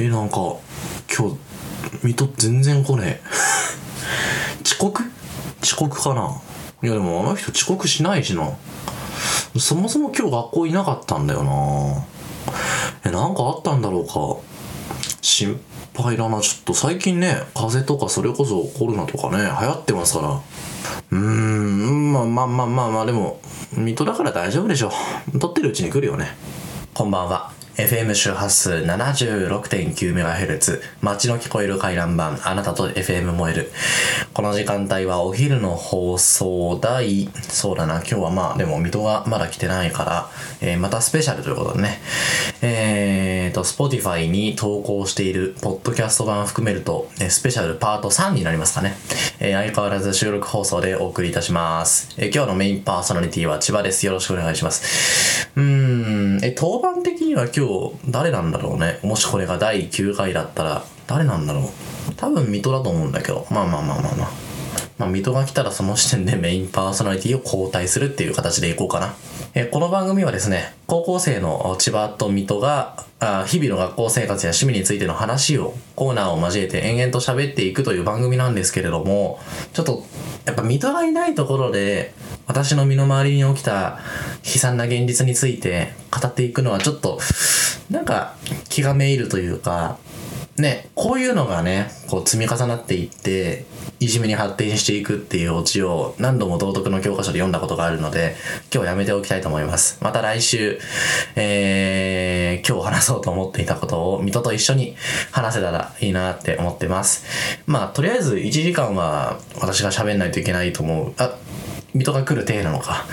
えなんか今日水戸全然来ねえ。遅刻？遅刻かな？いやでもあの人遅刻しないしな。そもそも今日学校いなかったんだよな。えなんかあったんだろうか。心配だな。ちょっと最近ね風邪とかそれこそコロナとかね流行ってますから。うーんまあまあまあまあまあでも水戸だから大丈夫でしょ。撮ってるうちに来るよね。こんばんは。FM 周波数 76.9MHz 街の聞こえる回覧板あなたと FM 燃える。この時間帯はお昼の放送第そうだな今日はまあでも水戸がまだ来てないから、えーまたスペシャルということでね。えーと Spotify に投稿しているポッドキャスト版含めると、スペシャルパート3になりますかね、えー相変わらず収録放送でお送りいたします、えー今日のメインパーソナリティは千葉です。よろしくお願いします。うーんえ当番的には今日誰なんだろうね。もしこれが第9回だったら誰なんだろう。多分水戸だと思うんだけど。まあまあまあまあまあ。まあ、水戸が来たらその時点でメインパーソナリティを交代するっていう形でいこうかな。えこの番組はですね、高校生の千葉と水戸が、あ日々の学校生活や趣味についての話を、コーナーを交えて延々と喋っていくという番組なんですけれども、ちょっと、やっぱ水戸がいないところで、私の身の回りに起きた悲惨な現実について語っていくのはちょっと、なんか気がめいるというか、ね、こういうのがね、こう積み重なっていって、いじめに発展していくっていうオチを何度も道徳の教科書で読んだことがあるので、今日やめておきたいと思います。また来週、えー、今日話そうと思っていたことを水戸と一緒に話せたらいいなって思ってます。まあ、とりあえず1時間は私が喋んないといけないと思う。あ、水戸が来る体なのか。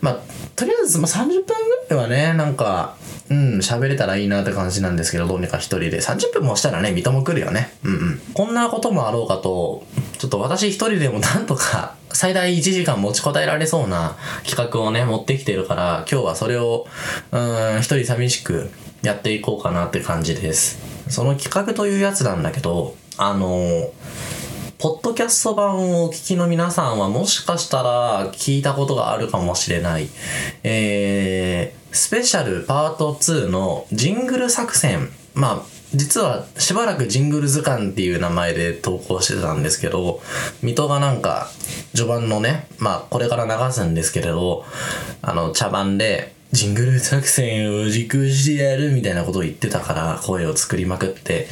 まあ、とりあえず、まあ、30分ぐらいはね、なんか、うん、喋れたらいいなって感じなんですけど、どうにか一人で。30分もしたらね、水戸も来るよね。うんうん。こんなこともあろうかと、ちょっと私一人でもなんとか、最大1時間持ちこたえられそうな企画をね、持ってきてるから、今日はそれを、うん、一人寂しくやっていこうかなって感じです。その企画というやつなんだけど、あのポッドキャスト版をお聞きの皆さんはもしかしたら聞いたことがあるかもしれない。えー、スペシャルパート2のジングル作戦。まあ、実はしばらくジングル図鑑っていう名前で投稿してたんですけど、水戸がなんか序盤のね、まあこれから流すんですけれど、あの茶番でジングル作戦を実行してやるみたいなことを言ってたから声を作りまくって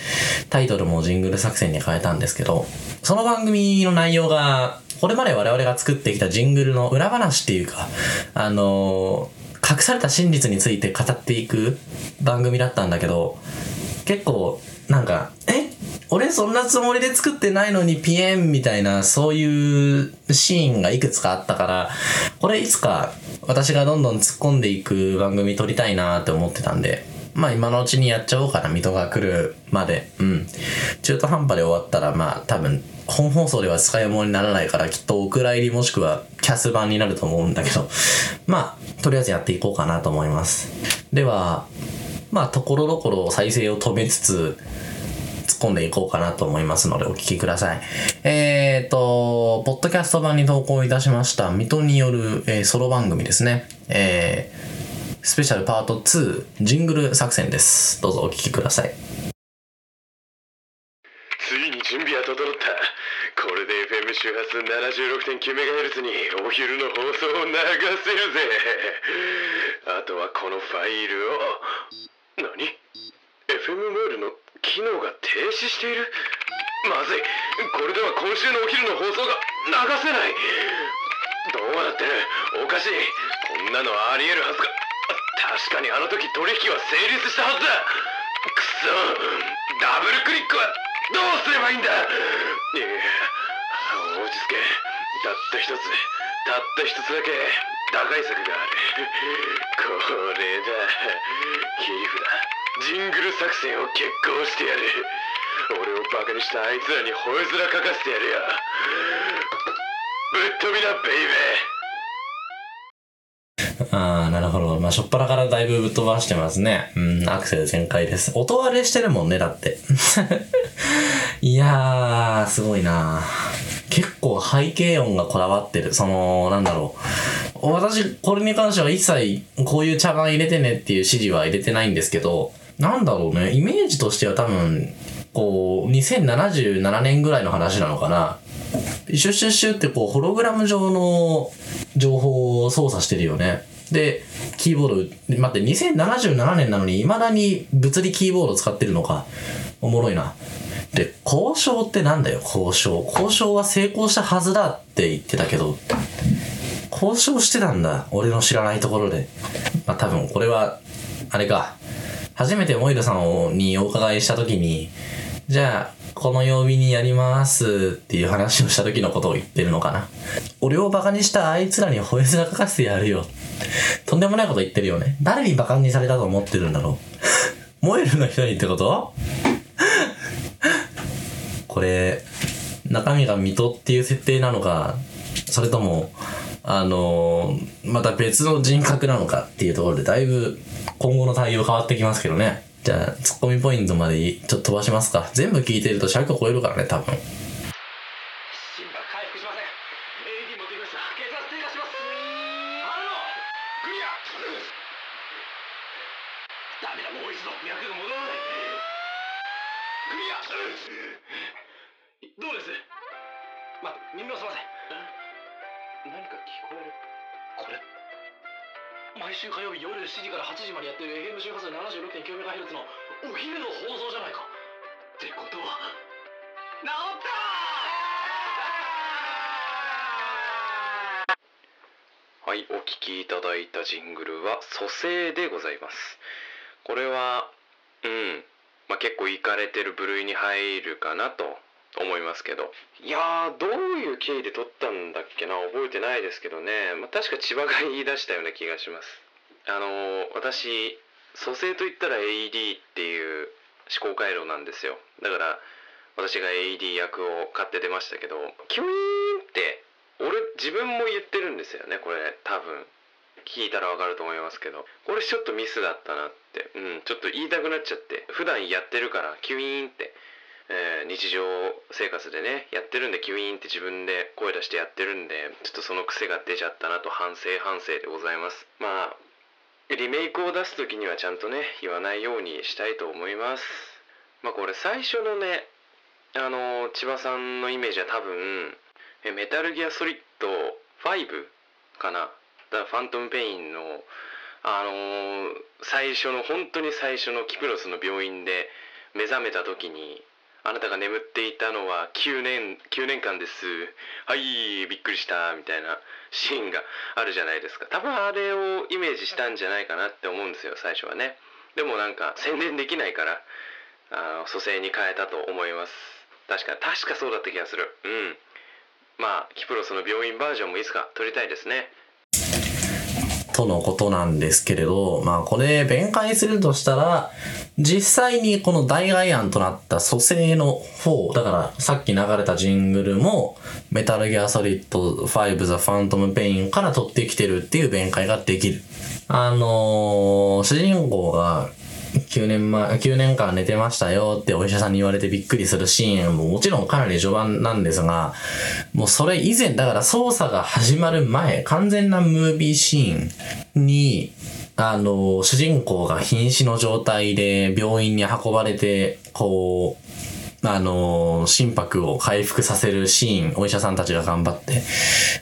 タイトルもジングル作戦に変えたんですけどその番組の内容がこれまで我々が作ってきたジングルの裏話っていうかあの隠された真実について語っていく番組だったんだけど結構なんかえ？俺そんなつもりで作ってないのにピエンみたいなそういうシーンがいくつかあったからこれいつか私がどんどん突っ込んでいく番組撮りたいなって思ってたんでまあ今のうちにやっちゃおうかな水戸が来るまで。うん。中途半端で終わったらまあ多分本放送では使い物にならないからきっとお蔵入りもしくはキャス版になると思うんだけど まあとりあえずやっていこうかなと思います。ではまあところどころ再生を止めつつ突っ込んでいこうかなと思いますのでお聞きください。えっ、と、ポッドキャスト版に投稿いたしました、水戸による、えーソロ番組ですね。えースペシャルパート2、ジングル作戦です。どうぞお聞きください。ついに準備は整ったこれで FM 周波数 76.9MHz にお昼の放送を流せるぜあとはこのファイルを何？FM メールの機能が停止している。まずい。これでは今週のお昼の放送が流せない。どうなってるおかしい。こんなのありえるはずか確かにあの時取引は成立したはずだ。くそ。ダブルクリックはどうすればいいんだ。いや落ち着け。たった一つ。たった一つだけ。打開策がある。これだ。切り札ジングル作戦を決行してやる俺をバカにしたあいつらに吠え面かかせてやるよぶっ飛びなベイベーあー、なるほど。まあ、しょっぱなからだいぶぶっ飛ばしてますね。うん、アクセル全開です。音割れしてるもんね、だって。いやー、すごいな結構背景音がこだわってる。その、なんだろう。私、これに関しては一切、こういう茶番入れてねっていう指示は入れてないんですけど、なんだろうね、イメージとしては多分、こう、2077年ぐらいの話なのかな。シュッシュッシュってこう、ホログラム上の情報を操作してるよね。で、キーボード、待って、2077年なのに未だに物理キーボード使ってるのか。おもろいな。で、交渉ってなんだよ、交渉。交渉は成功したはずだって言ってたけど、交渉してたんだ。俺の知らないところで。まあ多分これは、あれか。初めてモイルさんにお伺いした時に、じゃあ、この曜日にやりますっていう話をした時のことを言ってるのかな。俺をバカにしたあいつらに吠え面かかせてやるよ。とんでもないこと言ってるよね。誰にバカにされたと思ってるんだろう。モエルの人にってこと？これ、中身が水戸っていう設定なのか、それとも、あの、また別の人格なのかっていうところでだいぶ今後の対応変わってきますけどね。じゃあ、ツッコミポイントまでちょっと飛ばしますか。全部聞いてると尺を超えるからね、多分。いただいたジングルは蘇生でございます。これは、うん、まあ、結構いかれてる部類に入るかなと思いますけど。いやー、どういう経緯で撮ったんだっけな、覚えてないですけどね。まあ、確か千葉が言い出したような気がします。あのー私、蘇生と言ったら AED っていう思考回路なんですよ。だから、私が AED 役を買って出ましたけど、キュイーンって、俺自分も言ってるんですよねこれ多分聞いたらわかると思いますけど。これちょっとミスだったなって。うんちょっと言いたくなっちゃって。普段やってるからキュイーンって、えー日常生活でねやってるんでキュイーンって自分で声出してやってるんでちょっとその癖が出ちゃったなと反省反省でございます。まあリメイクを出す時にはちゃんとね言わないようにしたいと思います。まあこれ最初のねあの千葉さんのイメージは多分えメタルギアソリッド5かな。だからファントムペインのあのー最初の本当に最初のキプロスの病院で目覚めた時にあなたが眠っていたのは9年9年間です。はいびっくりしたみたいなシーンがあるじゃないですか。多分あれをイメージしたんじゃないかなって思うんですよ最初はね。でもなんか宣伝できないからあの蘇生に変えたと思います。確か確かそうだった気がする。うん。まあキプロスの病院バージョンもいつか撮りたいですね。とのことなんですけれど、まあこれ弁解するとしたら、実際にこの代替案となった蘇生の方、だからさっき流れたジングルも、メタルギアソリッド5 The Phantom Pain から取ってきてるっていう弁解ができる。あのー主人公が9年前、9年間寝てましたよってお医者さんに言われてびっくりするシーンももちろんかなり序盤なんですが、もうそれ以前、だから操作が始まる前、完全なムービーシーンに、あの、主人公が瀕死の状態で病院に運ばれて、こう、あの、心拍を回復させるシーン、お医者さんたちが頑張って、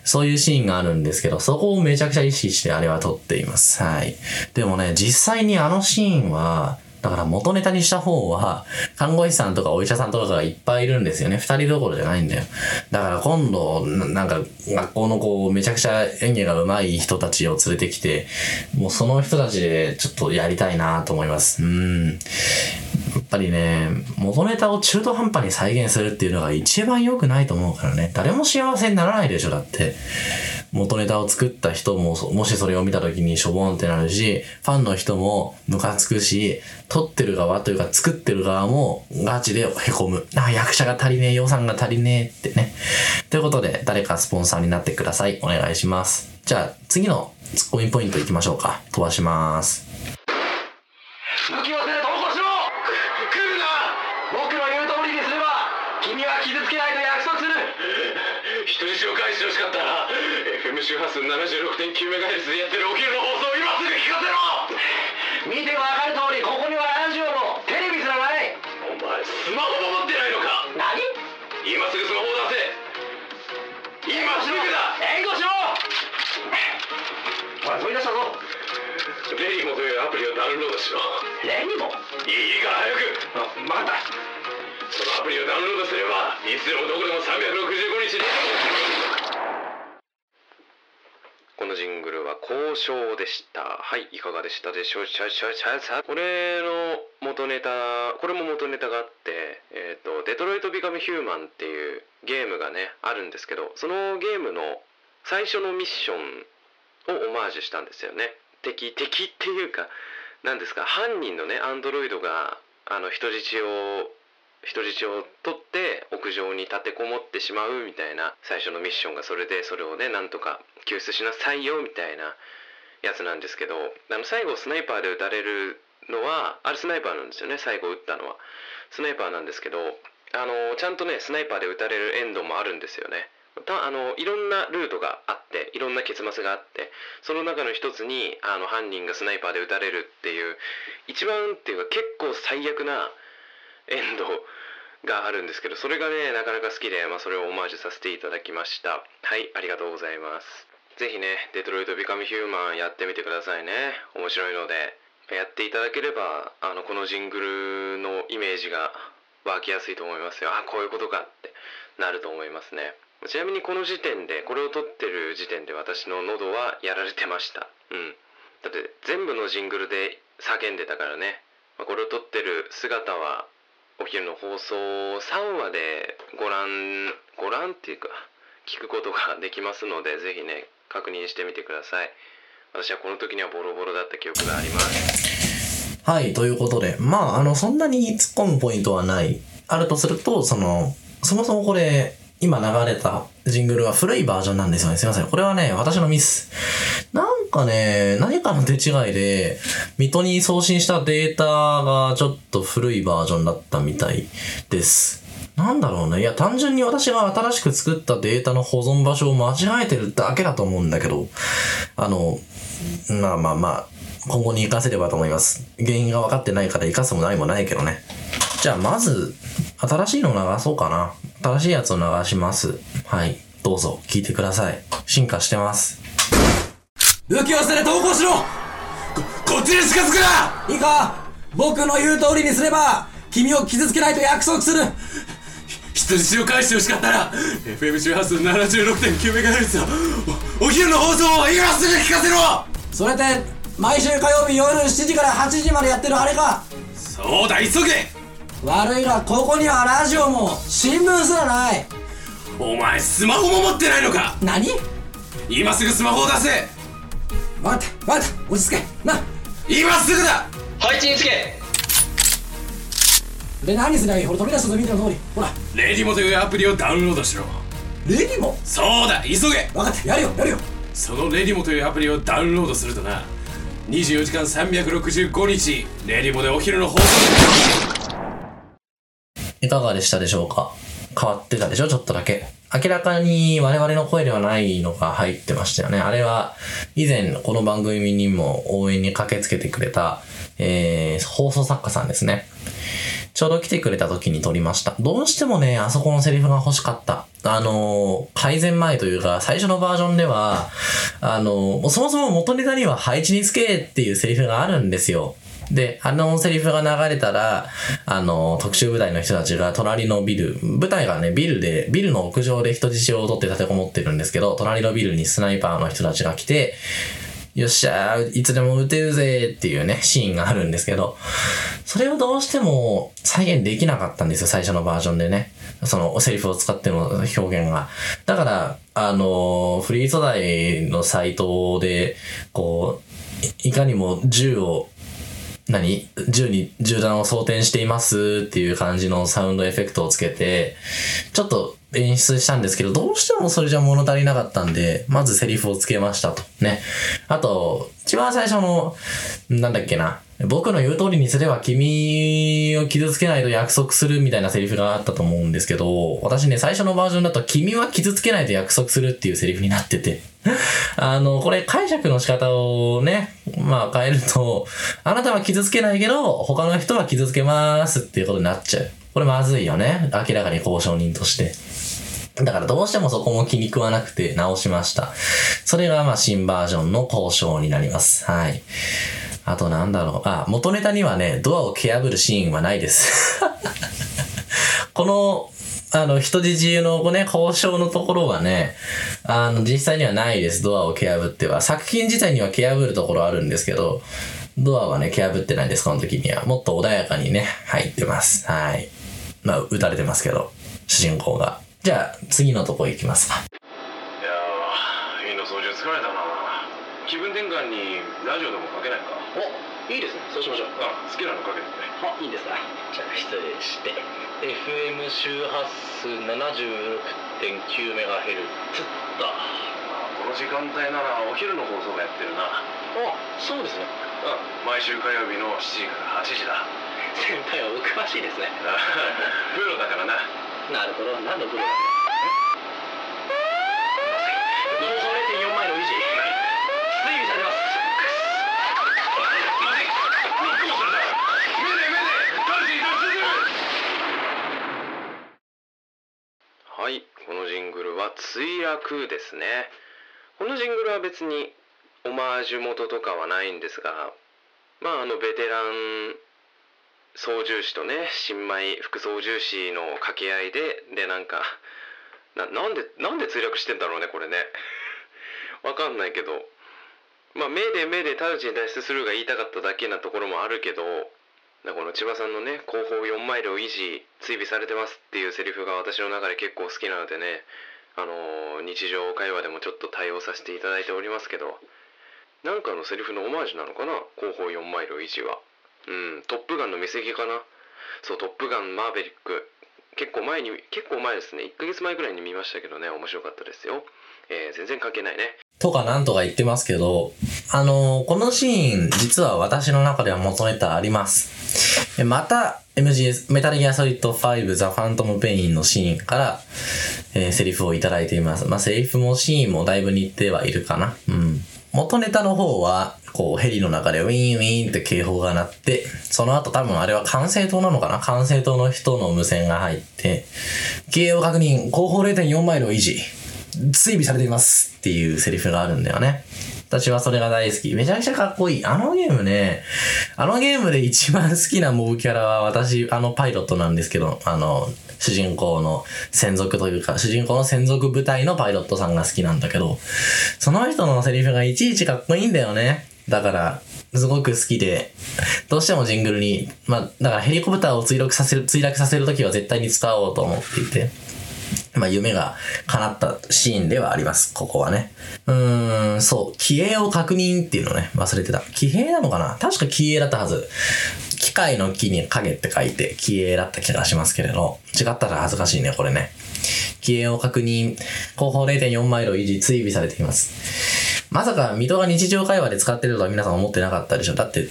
そういうシーンがあるんですけど、そこをめちゃくちゃ意識してあれは撮っています。はい。でもね、実際にあのシーンは、だから元ネタにした方は、看護師さんとかお医者さんとかがいっぱいいるんですよね。二人どころじゃないんだよ。だから今度、なんか、学校のこう、めちゃくちゃ演技が上手い人たちを連れてきて、もうその人たちでちょっとやりたいなと思います。うん。やっぱりね、元ネタを中途半端に再現するっていうのが一番良くないと思うからね。誰も幸せにならないでしょ、だって。元ネタを作った人も、もしそれを見た時にしょぼんってなるし、ファンの人もムカつくし、撮ってる側というか作ってる側もガチで凹む。あ、役者が足りねえ、予算が足りねえってね。ということで、誰かスポンサーになってください。お願いします。じゃあ、次のツッコミポイント行きましょうか。飛ばします。周波数 76.9MHz でやってるお昼の放送を今すぐ聞かせろ見てわ分かる通りここにはラジオもテレビすらないお前スマホも持ってないのか。何？今すぐスマホを出せ今すぐだ。援護しろ！ほら飛び出したぞ。レニモというアプリをダウンロードしろ。レニモ？いいから早く。あ分かった。そのアプリをダウンロードすればいつでもどこでも365日でジングルは交渉でした。はいいかがでしたでしょう？しゃしゃしゃしゃこれの元ネタこれも元ネタがあってえっ、とデトロイト・ビカム・ヒューマンっていうゲームがねあるんですけどそのゲームの最初のミッションをオマージュしたんですよね。敵敵っていうか何ですか犯人のねアンドロイドがあの人質を人質を取って屋上に立てこもってしまうみたいな最初のミッションがそれでそれをねなんとか救出しなさいよみたいなやつなんですけどあの最後スナイパーで撃たれるのはあれスナイパーなんですよね最後撃ったのは。スナイパーなんですけどあのちゃんとねスナイパーで撃たれるエンドもあるんですよね。たあのいろんなルートがあっていろんな結末があってその中の一つにあの犯人がスナイパーで撃たれるっていう一番っていうか結構最悪なエンドがあるんですけどそれがねなかなか好きで、まあ、それをオマージュさせていただきました。はいありがとうございます。ぜひねデトロイト・ビカム・ヒューマンやってみてくださいね。面白いのでやっていただければあのこのジングルのイメージが湧きやすいと思いますよ。あこういうことかってなると思いますね。ちなみにこの時点でこれを撮ってる時点で私の喉はやられてました。うん。だって全部のジングルで叫んでたからね。これを撮ってる姿はお昼の放送3話でご覧ご覧っていうか聞くことができますのでぜひね確認してみてください私はこの時にはボロボロだった記憶がありますはい、ということで、まあ、あの、そんなに突っ込むポイントはない。あるとすると、その、そもそもこれ、今流れたジングルは古いバージョンなんですよね。すいません。これはね、私のミス。なんかね、何かの手違いで、水戸に送信したデータがちょっと古いバージョンだったみたいです。なんだろうね。いや、単純に私が新しく作ったデータの保存場所を間違えてるだけだと思うんだけど、あの、まあまあまあ、今後に活かせればと思います。原因が分かってないから活かすもないもないけどね。じゃあまず、新しいのを流そうかな。新しいやつを流します。はい。どうぞ、聞いてください。進化してます。武器を捨てて投降しろ。こっちに近づくな。いいか。僕の言う通りにすれば君を傷つけないと約束する。人質を返してほしかったら FM 周波数 76.9MHz のおお昼の放送を今すぐ聞かせろ。それって毎週火曜日夜7時から8時までやってるあれか。そうだ急げ。悪いがここにはラジオも新聞すらない。お前スマホも持ってないのか。何？今すぐスマホを出せ待って待って落ち着け。な今すぐだ。配置につけで何すりゃいいほら飛び出したぞ見ての通り。ほら。レディモというアプリをダウンロードしろ。レディもそうだ急げ。分かったやるよやるよ。そのレディモというアプリをダウンロードするとな。24時間365日レディモでお昼の放送いかがでしたでしょうか？変わってたでしょ？ちょっとだけ。明らかに我々の声ではないのが入ってましたよね。あれは、以前この番組にも応援に駆けつけてくれた、えー、放送作家さんですね。ちょうど来てくれた時に撮りました。どうしてもね、あそこのセリフが欲しかった。あの改善前というか、最初のバージョンでは、あのそもそも元ネタには配置につけっていうセリフがあるんですよ。で、あのセリフが流れたら、あの、特殊部隊の人たちが隣のビル、部隊がね、ビルで、ビルの屋上で人質を取って立てこもってるんですけど、隣のビルにスナイパーの人たちが来て、よっしゃー、いつでも撃てるぜっていうね、シーンがあるんですけど、それをどうしても再現できなかったんですよ、最初のバージョンでね。そのセリフを使っての表現が。だから、あの、フリー素材のサイトで、こう、いかにも銃を何銃に銃弾を装填していますっていう感じのサウンドエフェクトをつけて、ちょっと演出したんですけど、どうしてもそれじゃ物足りなかったんで、まずセリフをつけましたと。ね。あと、一番最初の、なんだっけな。僕の言う通りにすれば君を傷つけないと約束するみたいなセリフがあったと思うんですけど、私ね、最初のバージョンだと君は傷つけないと約束するっていうセリフになってて。あの、これ解釈の仕方をね、まあ変えると、あなたは傷つけないけど、他の人は傷つけますっていうことになっちゃう。これまずいよね。明らかに交渉人として。だからどうしてもそこも気に食わなくて直しました。それがまあ新バージョンの交渉になります。はい。あとなんだろう。あ、元ネタにはね、ドアを蹴破るシーンはないです。この、あの、人質のね、交渉のところはね、あの、実際にはないです。ドアを蹴破っては。作品自体には蹴破るところあるんですけど、ドアはね、蹴破ってないです、この時には。もっと穏やかにね、入ってます。はい。まあ、撃たれてますけど、主人公が。じゃあ、次のとこ行きますか。いやーいいの操縦疲れたな。気分転換にラジオでもかけないか。おいいですね。そうしましょうあ好きなのかけて。くれあいいですかじゃあ失礼して FM 周波数 76.9MHz だこの時間帯ならお昼の放送がやってるな。あそうですね。うん。毎週火曜日の7時から8時だ。先輩はお詳しいですね。プロだからななるほど。なんだ放送0.4マイル維持。推理されます。はいこのジングルは墜落ですね。このジングルは別にオマージュ元とかはないんですがまああのベテラン操縦士とね新米副操縦士の掛け合いででなんかななんでなんで墜落してんだろうねこれね。わかんないけど。まあ目で目で直ちに脱出するが言いたかっただけなところもあるけどこの千葉さんのね後方4マイルを維持追尾されてますっていうセリフが私の中で結構好きなのでねあのー日常会話でもちょっと対応させていただいておりますけど。なんかのセリフのオマージュなのかな？後方4マイル維持は。うんトップガンの見過ぎかなそうトップガンマーヴェリック結構前に結構前ですね1ヶ月前ぐらいに見ましたけどね面白かったですよえー全然関係ないねとかなんとか言ってますけど、あのーこのシーン、実は私の中では元ネタあります。また、MGS、メタルギアソリッド5、ザ・ファントム・ペインのシーンから、えーセリフをいただいています。まあ、セリフもシーンもだいぶ似てはいるかな。うん。元ネタの方は、こう、ヘリの中でウィンウィンって警報が鳴って、その後多分あれは管制塔なのかな？管制塔の人の無線が入って、経営を確認、後方0.4マイルを維持。追尾されていますっていうセリフがあるんだよね。私はそれが大好き。めちゃくちゃかっこいい。あのゲームね、あのゲームで一番好きなモブキャラは私、あのパイロットなんですけど、あの、主人公の専属というか、主人公の専属部隊のパイロットさんが好きなんだけど、その人のセリフがいちいちかっこいいんだよね。だから、すごく好きで、どうしてもジングルに、まあ、だからヘリコプターを墜落させる、墜落させるときは絶対に使おうと思っていて。まあ、夢が叶ったシーンではあります。ここはね。うーん、そう。気鋭を確認っていうのね、忘れてた。気鋭なのかな？確か気鋭だったはず。機械の木に影って書いて、気鋭だった気がしますけれど。違ったら恥ずかしいね、これね。気鋭を確認。後方0.4マイルを維持、追尾されています。まさか、水戸が日常会話で使ってるとは皆さん思ってなかったでしょ。だって、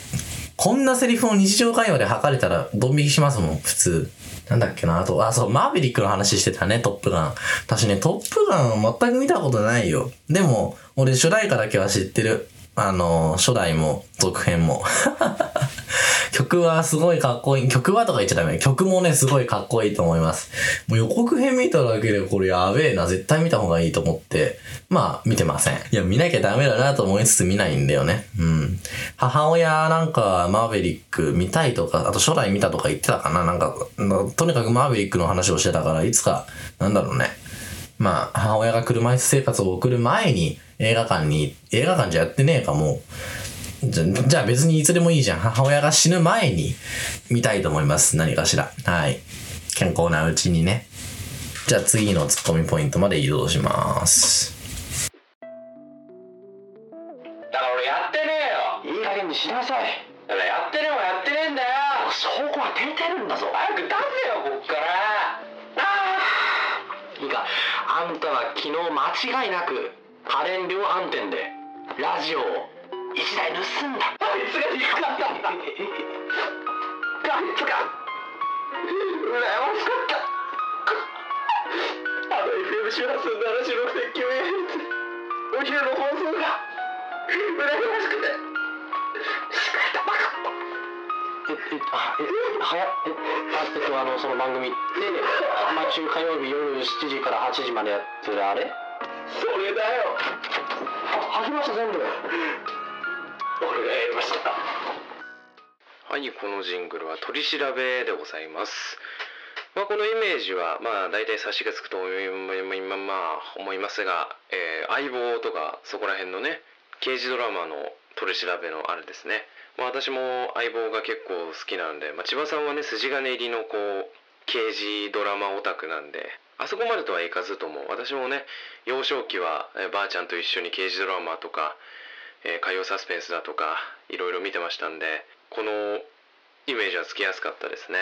こんなセリフを日常会話で吐かれたらドン引きしますもん、普通。なんだっけな、あと、あ、そう、マーヴェリックの話してたね、トップガン。私ね、トップガン全く見たことないよ。でも、俺主題歌だけは知ってる。あの、初代も、続編も。曲はすごいかっこいい。曲はとか言っちゃダメ。曲もね、すごいかっこいいと思います。もう予告編見ただけでこれやべえな、絶対見た方がいいと思って、まあ、見てません。いや、見なきゃダメだなと思いつつ見ないんだよね。うん。母親なんか、マーヴェリック見たいとか、あと初代見たとか言ってたかななんか、とにかくマーヴェリックの話をしてたから、いつか、なんだろうね。まあ、母親が車椅子生活を送る前に映画館に、映画館じゃやってねえかもう。じゃ、じゃあ別にいつでもいいじゃん。母親が死ぬ前に見たいと思います。何かしら。はい。健康なうちにね。じゃあ次のツッコミポイントまで移動します。だから俺やってねえよいい加減にしなさいだからやってねえもやってねえんだよ証拠は出てるんだぞ早く出せよこっからああいいかあんたは昨日間違いなく家電量販店でラジオを一台盗んだ。あいつが憎かった。んだあいつが羨ましかった。あの FM 周波数 76.9MHz お昼の放送が。羨ましくて。仕方なかったええあえはやえあえっとあのその番組。っ て毎週火曜日夜7時から8時までやってるあれ？それだよあ吐きました全部俺がやりましたはい、このジングルは取り調べでございます。まあ、このイメージは、まあ、大体察しがつくと思いままあ、思いますが、えー相棒とか、そこら辺のね、刑事ドラマの取り調べのあれですね。まあ、私も相棒が結構好きなんで、まあ、千葉さんはね、筋金入りのこう、刑事ドラマオタクなんで、あそこまでとはいかずとも、私もね、幼少期は、えばあちゃんと一緒に刑事ドラマとか、えー海洋サスペンスだとかいろいろ見てましたんでこのイメージはつきやすかったですね。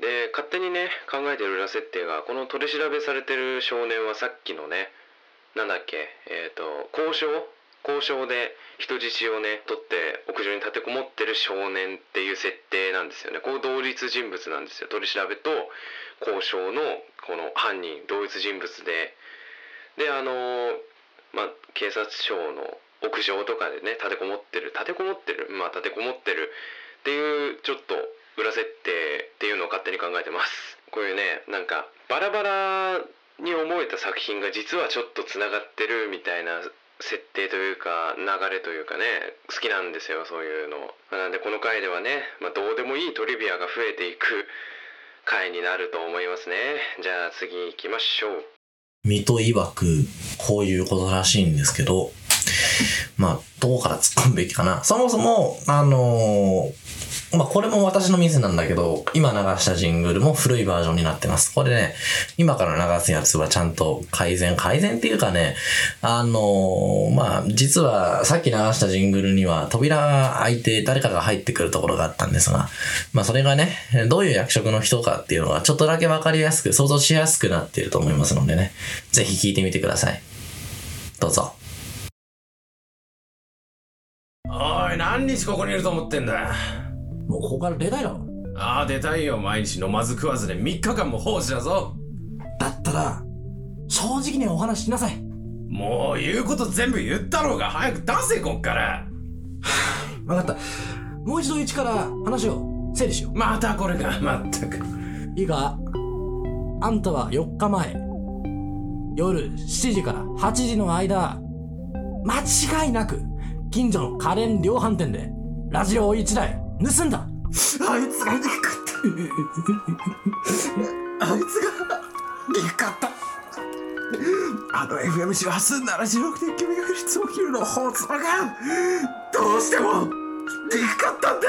で勝手にね考えてる裏設定がこの取り調べされてる少年はさっきのねなんだっけえっ、と交渉交渉で人質をね取って屋上に立てこもってる少年っていう設定なんですよね。こう同一人物なんですよ。取り調べと交渉のこの犯人同一人物で。であのまあ警察署の屋上とかでね立てこもってる立てこもってるまあ立てこもってるっていうちょっと裏設定っていうのを勝手に考えてます。こういうねなんかバラバラに思えた作品が実はちょっとつながってるみたいな設定というか流れというかね好きなんですよそういうの。なんでこの回ではね、まあ、どうでもいいトリビアが増えていく回になると思いますね。じゃあ次行きましょう。水戸曰く、こういうことらしいんですけど、まあ、どこから突っ込むべきかな。そもそも、あのーまあ、これも私の店なんだけど、今流したジングルも古いバージョンになってます。これね、今から流すやつはちゃんと改善、改善っていうかね、あのーまあ、実はさっき流したジングルには扉が開いて誰かが入ってくるところがあったんですが、まあ、それがね、どういう役職の人かっていうのがちょっとだけわかりやすく、想像しやすくなっていると思いますのでね、ぜひ聞いてみてください。どうぞ。おい、何日ここにいると思ってんだ。もうここから出たいだろ。ああ、出たいよ。毎日飲まず食わずで3日間も放置だぞ。だったら、正直にお話ししなさい。もう言うこと全部言ったろうが。早く出せ、こっから。わかった。もう一度一から話を整理しよまたこれか、まったく。う。いいか？あんたは4日前、夜7時から8時の間、間違いなく、近所の家電量販店で、ラジオを1台盗んだ。あいつがいなかった。あいつがいなかった。あの FM 周波数 76.9MHz お昼の放送がどうしてもでかかったんだ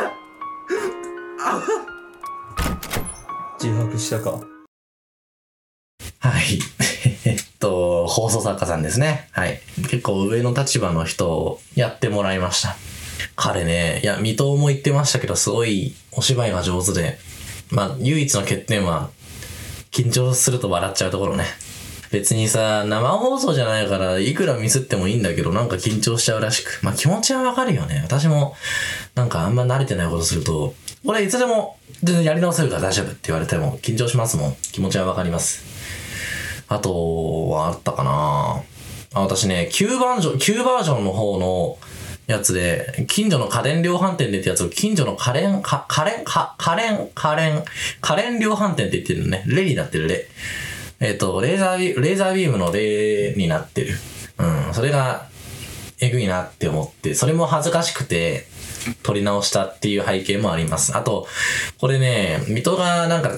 自白したか？はい。えっと、放送作家さんですね。はい。結構上の立場の人をやってもらいました。彼ね、いや、水戸も言ってましたけど、すごいお芝居が上手で、まあ、唯一の欠点は、緊張すると笑っちゃうところね。別にさ、生放送じゃないから、いくらミスってもいいんだけど、なんか緊張しちゃうらしく。まあ気持ちはわかるよね。私も、なんかあんま慣れてないことすると、俺いつでも全然やり直せるから大丈夫って言われても緊張しますもん。気持ちはわかります。あとはあったかなあ、私ね、旧バージョン、旧バージョンの方のやつで、近所の家電量販店でってやつを近所の家電、か家電、か家電、家電、家電量販店って言ってるのね。レになってるレ。えっ、と、レーザービー、レーザービームのレになってる。うん、それが、えぐいなって思って、それも恥ずかしくて、撮り直したっていう背景もあります。あと、これね、水戸がなんか、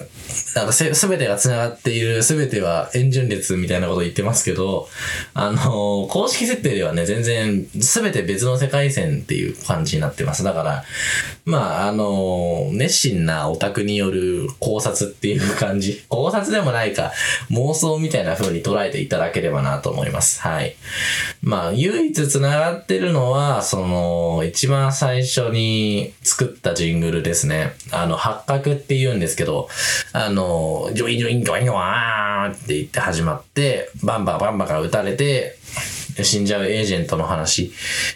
なんか、すべてが繋がっている、すべては円順列みたいなこと言ってますけど、あの、公式設定ではね、全然、すべて別の世界線っていう感じになってます。だから、まあ、あの、熱心なオタクによる考察っていう感じ。考察でもないか、妄想みたいな風に捉えていただければなと思います。はい。まあ、唯一繋がってるのは、その、一番最初に作ったジングルですね。あの、八角って言うんですけど、あの、ジョイジョインジョインワーって言って始まって、バンバンバンバンから撃たれて、死んじゃうエージェントの話。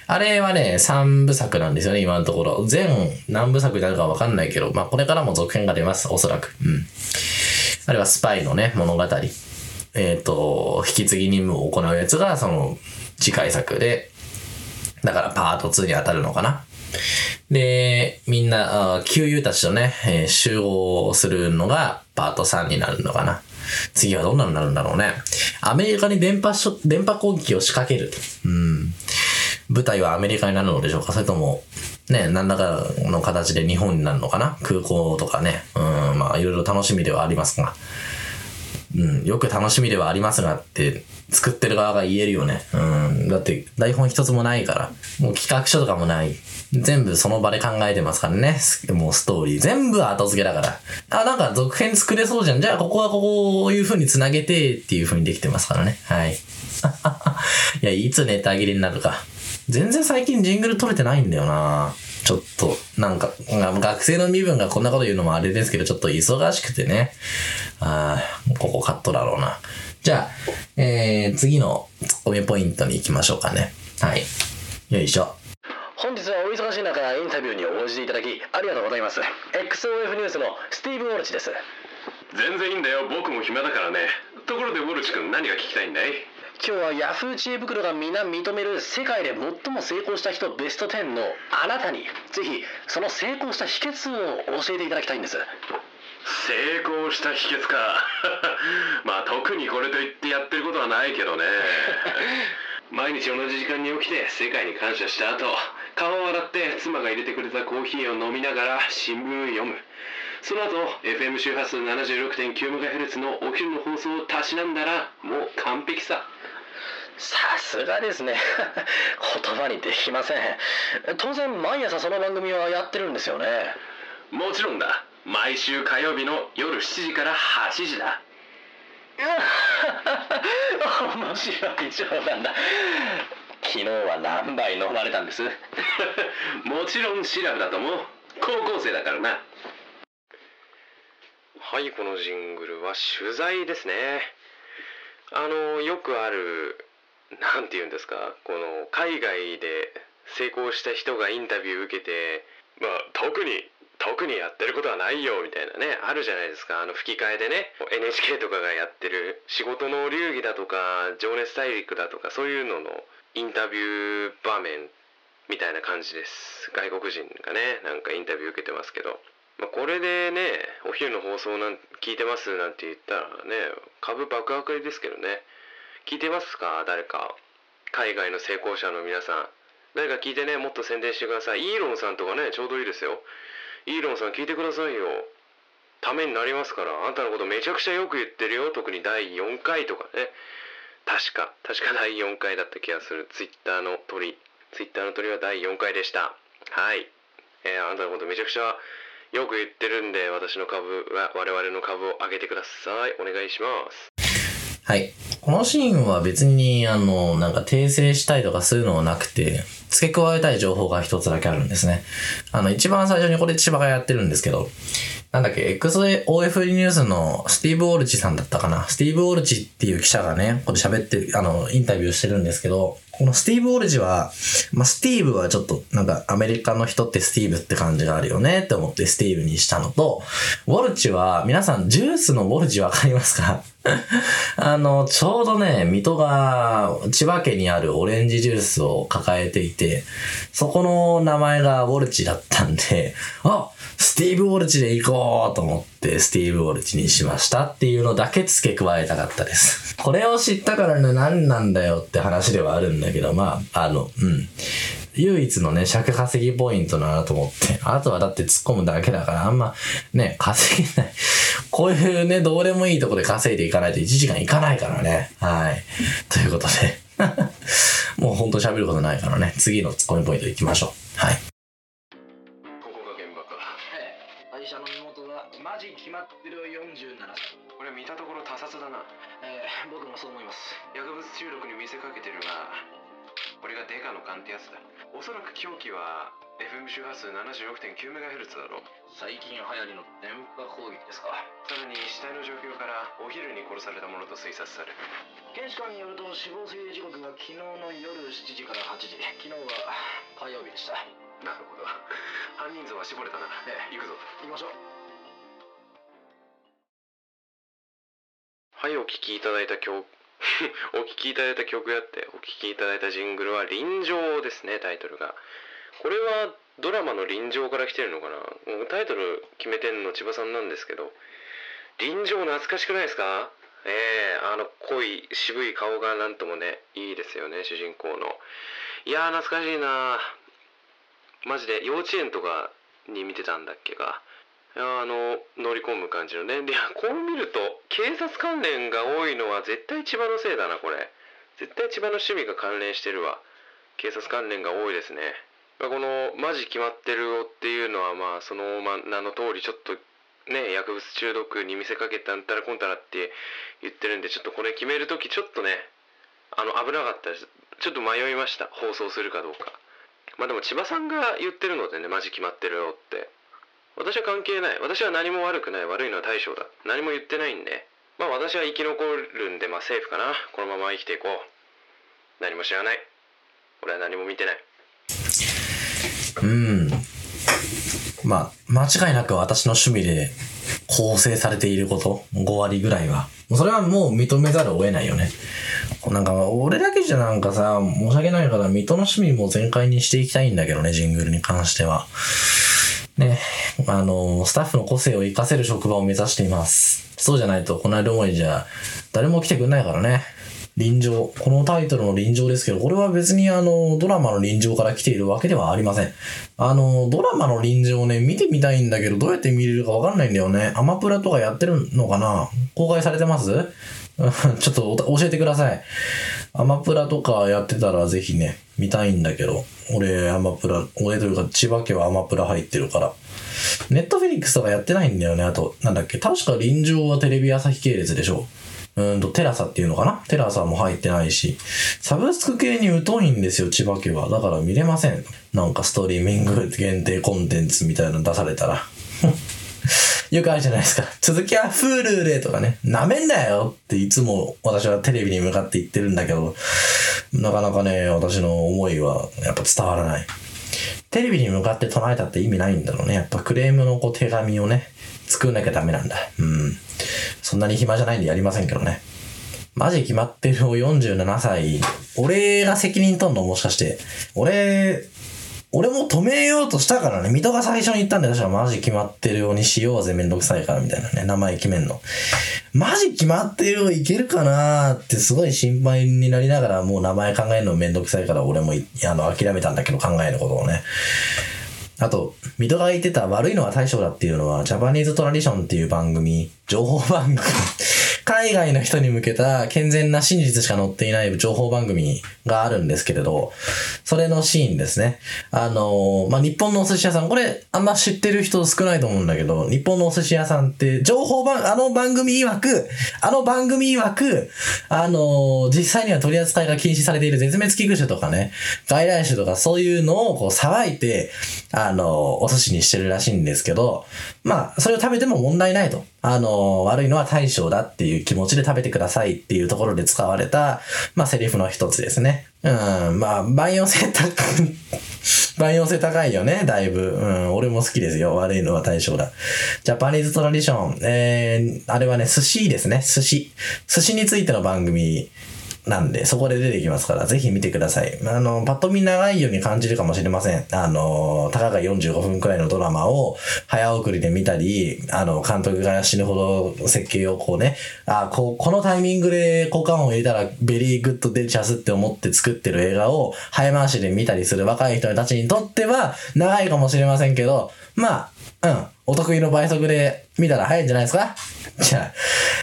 あれはね、三部作なんですよね、今のところ。全何部作になるかわかんないけど、まあこれからも続編が出ます、おそらく。うん。あれはスパイのね、物語。えっ、と、引き継ぎ任務を行うやつが、その、次回作で、だからパート2に当たるのかな。で、みんな、旧友たちとね、えー集合するのがパート3になるのかな。次はどんなのになるんだろうね。アメリカに電波しょ電波攻撃を仕掛ける。うん。舞台はアメリカになるのでしょうか？それとも、ね、何らかの形で日本になるのかな？空港とかね。うん、まあ、いろいろ楽しみではありますが。うん、よく楽しみではありますがって、作ってる側が言えるよね。うん、だって台本一つもないから、もう企画書とかもない。全部その場で考えてますからね。もうストーリー。全部後付けだから。あ、なんか続編作れそうじゃん。じゃあここはこういう風に繋げてっていう風にできてますからね。はい。いや、いつネタ切れになるか。全然最近ジングル取れてないんだよなちょっと、なんか、学生の身分がこんなこと言うのもあれですけど、ちょっと忙しくてね。ああ、ここカットだろうな。じゃあ、えー、次のツッコミポイントに行きましょうかね。はい。よいしょ。本日はお忙しい中インタビューに応じていただきありがとうございます。XOF ニュースのスティーブ・ウォルチです。全然いいんだよ僕も暇だからね。ところでウォルチ君何が聞きたいんだい？今日はヤフー知恵袋が皆認める世界で最も成功した人ベスト10のあなたにぜひその成功した秘訣を教えていただきたいんです。成功した秘訣か。まあ特にこれといってやってることはないけどね。毎日同じ時間に起きて世界に感謝した後顔を洗って妻が入れてくれたコーヒーを飲みながら新聞を読む。その後 FM 周波数 76.9MHz のお昼の放送をたしなんだらもう完璧さ。さすがですね。言葉にできません。当然毎朝その番組はやってるんですよね。もちろんだ。毎週火曜日の夜7時から8時だ。面白い冗談だ昨日は何杯飲まれたんです？もちろんシラフだと思う。高校生だからな。はいこのジングルは取材ですね。あのよくあるなんて言うんですか？この海外で成功した人がインタビュー受けてまあ特に特にやってることはないよみたいなねあるじゃないですか。あの吹き替えでね NHK とかがやってる仕事の流儀だとか情熱大陸だとかそういうののインタビュー場面みたいな感じです。外国人がねなんかインタビュー受けてますけど、まあ、これでねお昼の放送なん聞いてますなんて言ったらね株爆上がりですけどね。聞いてますか？誰か。海外の成功者の皆さん。誰か聞いてねもっと宣伝してください。イーロンさんとかねちょうどいいですよ。イーロンさん聞いてくださいよ。ためになりますからあんたのことめちゃくちゃよく言ってるよ。特に第4回とかね。確か確か第4回だった気がする。ツイッターの鳥。ツイッターの鳥は第4回でした。はい、えーあなたのことめちゃくちゃよく言ってるんで私の株は我々の株を上げてください。お願いします。はい。このシーンは別に、あの、なんか訂正したいとかそういうのはなくて、付け加えたい情報が一つだけあるんですね。あの、一番最初にこれ千葉がやってるんですけど、なんだっけ、XOF ニュースのスティーブ・オルチさんだったかな。スティーブ・オルチっていう記者がね、ここで喋って、あの、インタビューしてるんですけど、このスティーブ・オルチは、まあ、スティーブはちょっと、なんか、アメリカの人ってスティーブって感じがあるよねって思ってスティーブにしたのと、ウォルチは、皆さん、ジュースのウォルチわかりますか あの、ちょうどね、水戸が千葉県にあるオレンジジュースを抱えていて、そこの名前がウォルチだったんで、あスティーブ・ウォルチで行こうと思っって、スティーブ・ウォルチにしましたっていうのだけ付け加えたかったです。これを知ったからね、何なんだよって話ではあるんだけど、まあ、あの、うん。唯一のね、尺稼ぎポイントだなと思って。あとはだって突っ込むだけだから、あんまね、稼げない。こういうね、どうでもいいとこで稼いでいかないと1時間いかないからね。はい。ということで。もうほんと喋ることないからね。次のツッコミポイント行きましょう。はい。僕もそう思います。薬物中毒に見せかけてるがこれがデカの勘ってやつだ。おそらく凶器は FM 周波数 76.9MHz だろ最近流行りの電波攻撃ですか。さらに死体の状況からお昼に殺されたものと推察される。検視官によると死亡推定時刻が昨日の夜7時から8時。昨日は火曜日でした。なるほど。犯人像は絞れたな。ええ。行くぞ。行きましょうはいお聞きいただいた曲 お聞きいただいた曲やってお聞きいただいたジングルは「臨場」ですねタイトルが。これはドラマの「臨場」から来てるのかな？タイトル決めてんの千葉さんなんですけど。臨場懐かしくないですか？ええあの濃い渋い顔がなんともねいいですよね主人公の。いやー懐かしいなマジで幼稚園とかに見てたんだっけか。あの乗り込む感じのね。でこう見ると警察関連が多いのは絶対千葉のせいだなこれ。絶対千葉の趣味が関連してるわ。警察関連が多いですね。このマジ決まってるよっていうのはまあその名の通りちょっとね薬物中毒に見せかけたんたらこんたらって言ってるんでちょっとこれ決める時ちょっとねあの危なかったです。ちょっと迷いました。放送するかどうか。まあでも千葉さんが言ってるのでねマジ決まってるよって。私は関係ない。私は何も悪くない。悪いのは大将だ。何も言ってないんで。まあ私は生き残るんでまあセーフかな。このまま生きていこう。何も知らない。俺は何も見てない。うん。まあ、間違いなく私の趣味で構成されていること、5割ぐらいは。それはもう認めざるを得ないよね。なんか、俺だけじゃなんかさ、申し訳ないから、水戸の趣味も全開にしていきたいんだけどね、ジングルに関しては。ね、あの、スタッフの個性を活かせる職場を目指しています。そうじゃないと、この間思いじゃ、誰も来てくんないからね。臨場。このタイトルの臨場ですけど、これは別にあの、ドラマの臨場から来ているわけではありません。あの、ドラマの臨場ね、見てみたいんだけど、どうやって見れるかわかんないんだよね。アマプラとかやってるのかな？公開されてます？ちょっと教えてください。アマプラとかやってたらぜひね、見たいんだけど、俺アマプラ、俺というか千葉家はアマプラ入ってるから。ネットフェリックスとかやってないんだよね。あと、なんだっけ、確か臨場はテレビ朝日系列でしょ。うんと、テラサっていうのかなテラサも入ってないし、サブスク系に疎いんですよ、千葉家は。だから見れません。なんかストリーミング限定コンテンツみたいなの出されたら。よくあるじゃないですか。続きは Hulu でとかね。なめんなよっていつも私はテレビに向かって言ってるんだけど、なかなかね、私の思いはやっぱ伝わらない。テレビに向かって唱えたって意味ないんだろうね。やっぱクレームのこう手紙をね、作んなきゃダメなんだ。うん。そんなに暇じゃないんでやりませんけどね。マジ決まってるを47歳。俺が責任取んのもしかして。俺、俺も止めようとしたからね。水戸が最初に言ったんで、私はマジ決まってるようにしようぜ、めんどくさいから、みたいなね。名前決めんの。マジ決まってるよ、いけるかなってすごい心配になりながら、もう名前考えるのめんどくさいから、俺もあの、諦めたんだけど、考えることをね。あと、水戸が言ってた悪いのは大将だっていうのは、ジャパニーズトラディションっていう番組、情報番組、海外の人に向けた健全な真実しか載っていない情報番組があるんですけれど、それのシーンですね。あのーまあ、日本のお寿司屋さん、これあんま知ってる人少ないと思うんだけど、日本のお寿司屋さんって情報番、あの番組曰く、あの番組曰く、あのー実際には取り扱いが禁止されている絶滅危惧種とかね、外来種とかそういうのをこう騒いて、あのーお寿司にしてるらしいんですけど、まあ、それを食べても問題ないと。あの悪いのは大将だっていう気持ちで食べてくださいっていうところで使われた、まあ、セリフの一つですね。うん、まあ、万葉性高い、万葉性高いよね、だいぶ。うん、俺も好きですよ。悪いのは大将だ。Japanese tradition。えー、あれはね、寿司ですね、寿司。寿司についての番組なんで、そこで出てきますから、ぜひ見てください。あの、パッと見長いように感じるかもしれません。あの、たかが45分くらいのドラマを早送りで見たり、あの、監督が死ぬほど設計をこうね、あこう、このタイミングで効果音を入れたら very good delicious って思って作ってる映画を早回しで見たりする若い人たちにとっては長いかもしれませんけど、まあ、うん。お得意の倍速で見たら早いんじゃないですか？じゃあ、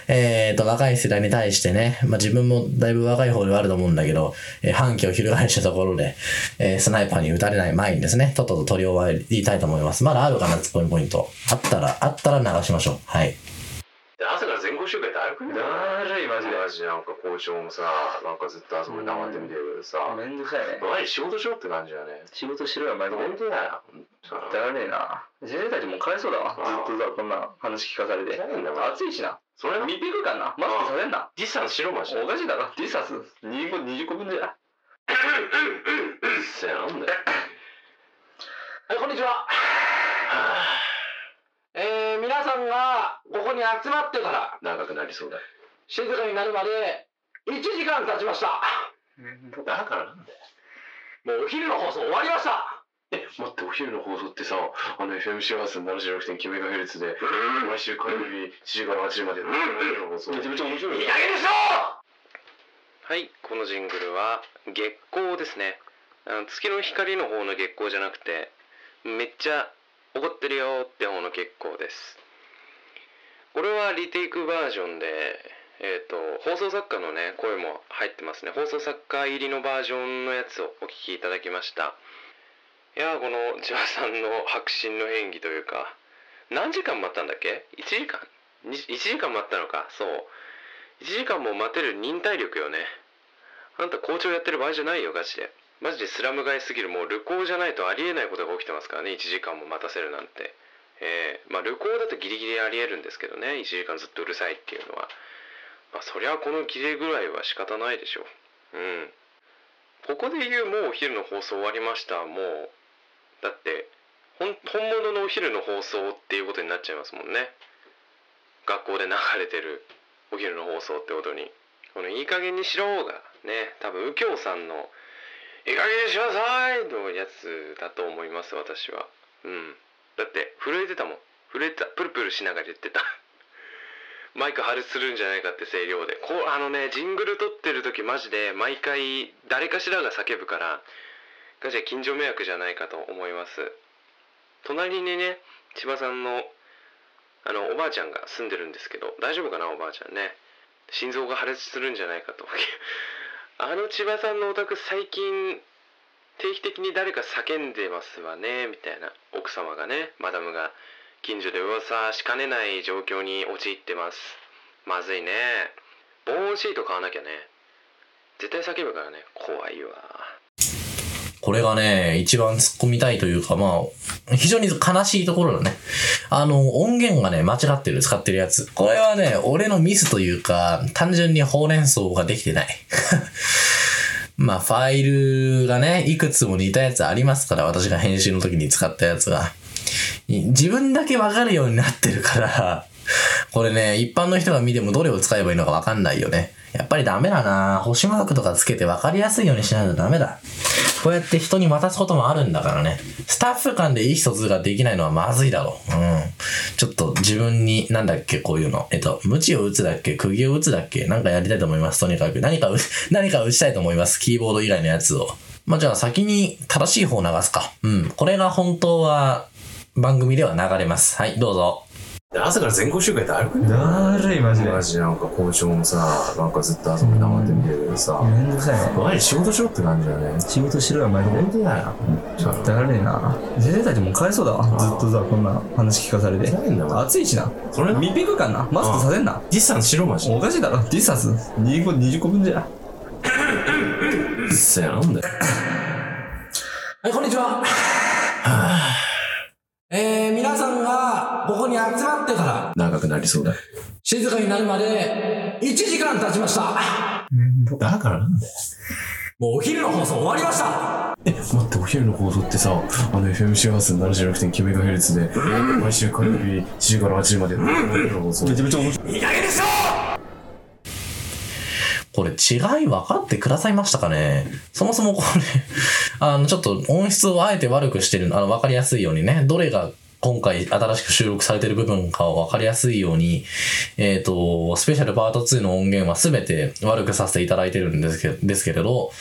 えーと、若い世代に対してね、まあ自分もだいぶ若い方ではあると思うんだけど、えー反旗を翻したところで、えースナイパーに撃たれない前にですね、とっとと取り終わりたいと思います。まだあるかな、ツッコミポイント。あったら、あったら流しましょう。はい。朝から全校集会だるくね。だるいマジで。マジでなんか校長もさなんかずっとあそこで黙って見てるけどさ。めんどくさいね。マジ仕事しろって感じだね。仕事しろよマジで。本当だよだらねえな。先生たちもかわいそうだわ。ずっとさこんな話聞かされて。暑いしな。それな密閉空間な。マスクさせんな。ディスタンスしろマジで。おかしいだろ。ディスタンス。20個20個分じゃせやなんだよ。はいこんにちはえー、皆さんがここに集まってから長くなりそうだ。静かになるまで1時間経ちました。だからなんだよ。もうお昼の放送終わりました。え待ってお昼の放送ってさあの FM 周波数 76.9MHz で毎週火曜日7時から8時までのお昼の放送。めちゃめちゃ面白いいい加減にしろ。はいこのジングルは月光ですね。あの月の光の方の月光じゃなくてめっちゃ怒ってるよって方の月光です。これはリテイクバージョンでえっ、と放送作家のね声も入ってますね。放送作家入りのバージョンのやつをお聞きいただきました。いやこの千葉さんの迫真の演技というか何時間待ったんだっけ？1時間？1時間待ったのか。そう。1時間も待てる忍耐力よね。あんた校長やってる場合じゃないよガチで。マジでスラム街すぎるもう旅行じゃないとありえないことが起きてますからね1時間も待たせるなんて。えー、まあ旅行だとギリギリありえるんですけどね1時間ずっとうるさいっていうのは。まあそりゃこのギレぐらいは仕方ないでしょう。ん。ここで言うもうお昼の放送終わりましたもう。だって本本物のお昼の放送っていうことになっちゃいますもんね。学校で流れてるお昼の放送ってことに。このいい加減にしろがね多分右京さんの「いい加減にしなさい!」のやつだと思います私は。うん。だって震えてたもん。震えてた。プルプルしながら言ってた。マイク破裂するんじゃないかって声量で。こうあのねジングル撮ってる時マジで毎回誰かしらが叫ぶからガチで近所迷惑じゃないかと思います。隣にね千葉さんのあのおばあちゃんが住んでるんですけど大丈夫かなおばあちゃんね。心臓が破裂するんじゃないかと。あの千葉さんのお宅最近定期的に誰か叫んでますわねみたいな奥様がねマダムが近所で噂しかねない状況に陥ってます。まずいね。防音シート買わなきゃね。絶対叫ぶからね。怖いわ。これがね、一番突っ込みたいというか、まあ、非常に悲しいところだね。あの、音源がね、間違ってる、使ってるやつ。これはね、俺のミスというか、単純にほうれん草ができてない。まあ、ファイルがね、いくつも似たやつありますから、私が編集の時に使ったやつが。自分だけわかるようになってるから、これね、一般の人が見てもどれを使えばいいのかわかんないよね。やっぱりダメだな星マークとかつけてわかりやすいようにしないとダメだ。こうやって人に渡すこともあるんだからね。スタッフ間で意思疎通ができないのはまずいだろう。うん。ちょっと自分に、なんだっけ、こういうの。えっと、無知を打つだっけ釘を打つだっけなんかやりたいと思います。とにかく。何か、何か打ちたいと思います。キーボード以外のやつを。まあ、じゃあ先に正しい方を流すか。うん。これが本当は番組では流れます。はい、どうぞ。朝から全校集会ってあるだるい、マジで。マジなんか校長もさ、なんかずっと遊び黙って見てるけどさ、めんどくさいね。お前仕事しろって感じだよね。仕事しろよ、マジで。本当だよ。だるいな。先生たちもかわいそうだわ。ずっとさ、こんな話聞かされて暑いしな。それな密閉空間な。マスクさせんな。ディスタンスしろマジで。おかしいだろ。ディスタンス20個、20個分じゃ。うっせえなんだよ。はい、こんにちは。えー、皆さんがここに集まってから長くなりそうだ。静かになるまで1時間経ちました。だからなんだよ。もうお昼の放送終わりました。え、待って、お昼の放送ってさ、あの FM 周波数 76.9MHz で、毎週火曜日7時から8時まで、お昼の放送。めちゃめちゃ面白い。いい加減にしろこれ違い分かってくださいましたかね？そもそもこれ、あの、ちょっと音質をあえて悪くしてる、あの、分かりやすいようにね、どれが今回新しく収録されてる部分かを分かりやすいように、えっ、と、スペシャルパート2の音源は全て悪くさせていただいてるんですけですけれど、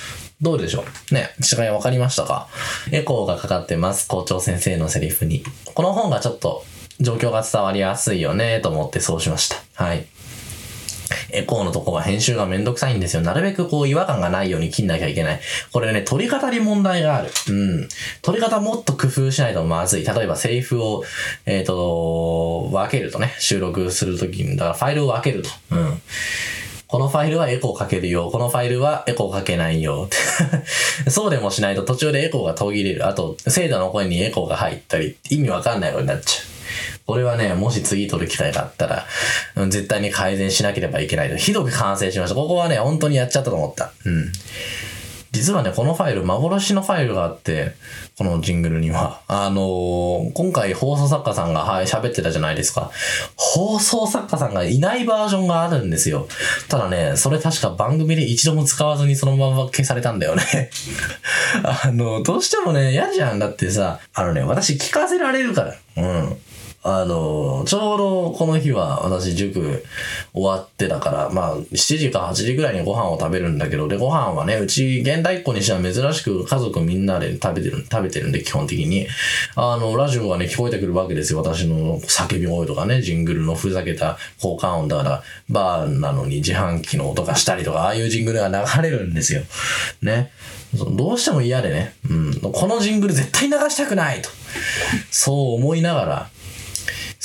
どうでしょう？ね、違い分かりましたか？エコーがかかってます、校長先生のセリフに。この本がちょっと状況が伝わりやすいよね、と思ってそうしました。はい。エコーのとこは編集がめんどくさいんですよ。なるべくこう違和感がないように切んなきゃいけない。これね、取り方に問題がある。うん。取り方もっと工夫しないとまずい。例えばセリフを、えっ、と、分けるとね、収録するときに、だからファイルを分けると。うん。このファイルはエコーかけるよ。このファイルはエコーかけないよ。そうでもしないと途中でエコーが途切れる。あと、精度の声にエコーが入ったり、意味わかんないようになっちゃう。これはね、もし次撮る機会があったら、うん絶対に改善しなければいけないと。ひどく反省しました。ここはね、本当にやっちゃったと思った。うん。実はね、このファイル、幻のファイルがあって、このジングルには。あのー今回放送作家さんが、はい、喋ってたじゃないですか。放送作家さんがいないバージョンがあるんですよ。ただね、それ確か番組で一度も使わずにそのまま消されたんだよね。あの、どうしてもね、嫌じゃん。だってさ、あのね、私聞かせられるから。うん。あの、ちょうどこの日は私塾終わってだから、まあ、7時か8時ぐらいにご飯を食べるんだけど、で、ご飯はね、うち現代っ子にしては珍しく家族みんなで食べてる、食べてるんで、基本的に。あの、ラジオがね、聞こえてくるわけですよ。私の叫び声とかね、ジングルのふざけた効果音だから、バーなのに自販機の音がしたりとか、ああいうジングルが流れるんですよ。ね。どうしても嫌でね、うん、このジングル絶対流したくないと、そう思いながら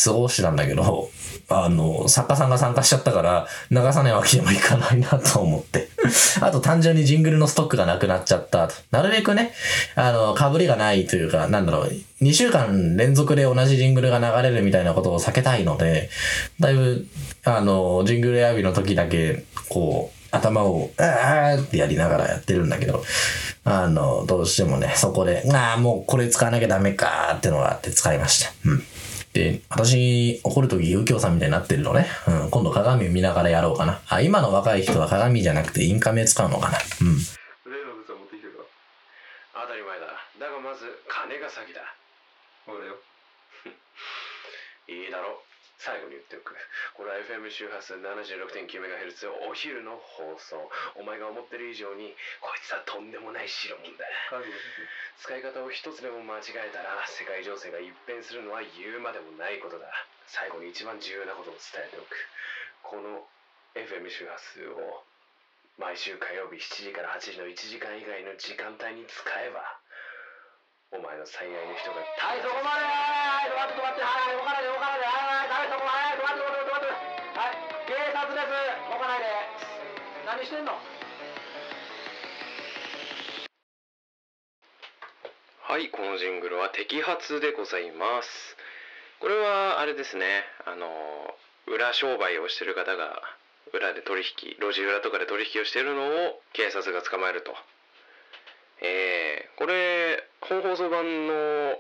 過ごしてたんだけど、あの、作家さんが参加しちゃったから、流さないわけにもいかないなと思って。あと単純にジングルのストックがなくなっちゃったと。なるべくね、あの、被りがないというか、なんだろう、2週間連続で同じジングルが流れるみたいなことを避けたいので、だいぶ、あの、ジングル選びの時だけ、こう、頭を、あーってやりながらやってるんだけど、あの、どうしてもね、そこで、ああ、もうこれ使わなきゃダメかーってのがあって使いました。うん。で、私、怒るとき、右京さんみたいになってるのね。うん。今度鏡見ながらやろうかな。あ、今の若い人は鏡じゃなくてインカメ使うのかな。うん。例の物は持ってきてるか当たり前だだがまず金が先だ俺よ いいだろう最後に言っておく。これは FM 周波数 76.9MHz お昼の放送。お前が思ってる以上にこいつはとんでもない代物だ。使い方を一つでも間違えたら世界情勢が一変するのは言うまでもないことだ。最後に一番重要なことを伝えておく。この FM 周波数を毎週火曜日7時から8時の1時間以外の時間帯に使えばお前の最愛の人が。はいそこまで。はい止まって止まってはい動かないで動かないではいはいそこはい止まって止まって止まって。はい警察です。動かないで。何してんの？はいこのジングルは摘発でございます。これはあれですね。あの裏商売をしてる方が裏で取引路地裏とかで取引をしてるのを警察が捕まえるとえー、これ本放送版の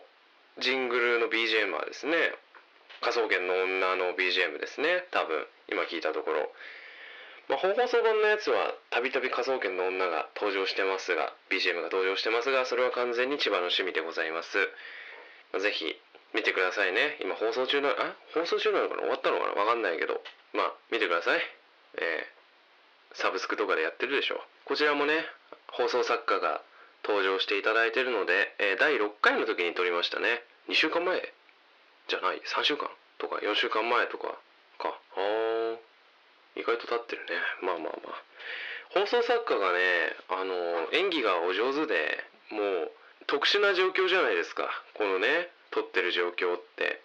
ジングルの BGM はですね科捜研の女の BGM ですね多分今聞いたところ、まあ、本放送版のやつはたびたび科捜研の女が登場してますが BGM が登場してますがそれは完全に千葉の趣味でございます、まあぜひ見てくださいね。今放送中なあ放送中なのかな？終わったのかな？わかんないけど。まあ見てください。えーサブスクとかでやってるでしょ。こちらもね放送作家が登場していただいてるので、え第6回の時に撮りましたね。2週間前？じゃない？3週間とか？4週間前とかか。あ意外と経ってるね。まあまあまあ。放送作家がねあの演技がお上手でもう特殊な状況じゃないですか。このね撮ってる状況って。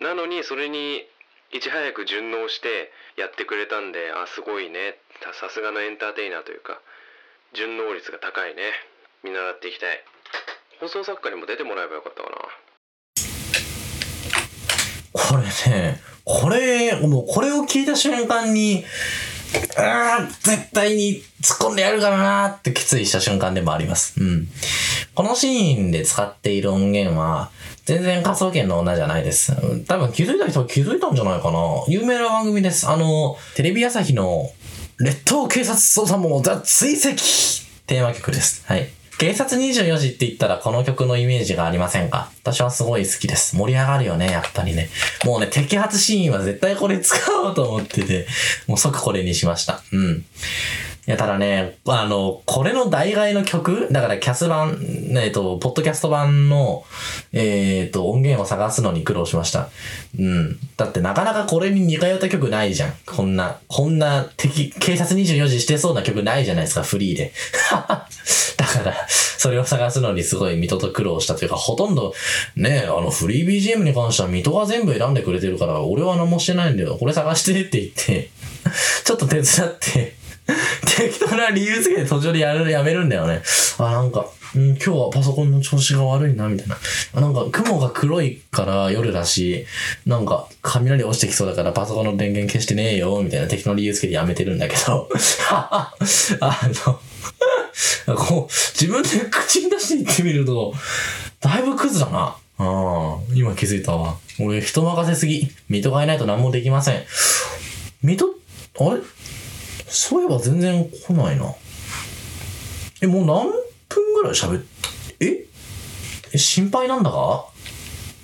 なのにそれにいち早く順応してやってくれたんであすごいね。さすがのエンターテイナーというか。順応率が高いね見習っていきたい放送作家にも出てもらえばよかったかなこれね、これ、もうこれを聞いた瞬間に、ああ、絶対に突っ込んでやるからなーって決意した瞬間でもあります。うん。このシーンで使っている音源は、全然科捜研の女じゃないです。多分気づいた人は気づいたんじゃないかな。有名な番組です。あの、テレビ朝日の、列島警察捜査網ザ追跡テーマ曲です。はい。警察24時って言ったらこの曲のイメージがありませんか？私はすごい好きです。盛り上がるよね、やっぱりね。もうね、摘発シーンは絶対これ使おうと思ってて、もう即これにしました。うん。や、ただね、あの、これの代替の曲だからキャス版、えっと、ポッドキャスト版の、えっと、音源を探すのに苦労しました。うん。だってなかなかこれに似通った曲ないじゃん。こんな、こんな敵、警察24時してそうな曲ないじゃないですか、フリーで。だから、それを探すのにすごい水戸と苦労したというか、ほとんど、ね、あの、フリー BGM に関しては水戸が全部選んでくれてるから、俺は何もしてないんだよ。これ探してって言って、ちょっと手伝って、適当な理由付けて途中でやる、やめるんだよね。あ、なんか、うん、今日はパソコンの調子が悪いな、みたいな。なんか、雲が黒いから夜だし、なんか、雷落ちてきそうだからパソコンの電源消してねえよ、みたいな適当な理由付けてやめてるんだけど、あの、こう、自分で口に出して言ってみると、だいぶクズだな。うん、今気づいたわ。俺、人任せすぎ。水戸がいないと何もできません。水戸、あれ？そういえば全然来ないな。え、もう何分ぐらい喋っ、え？え、心配なんだか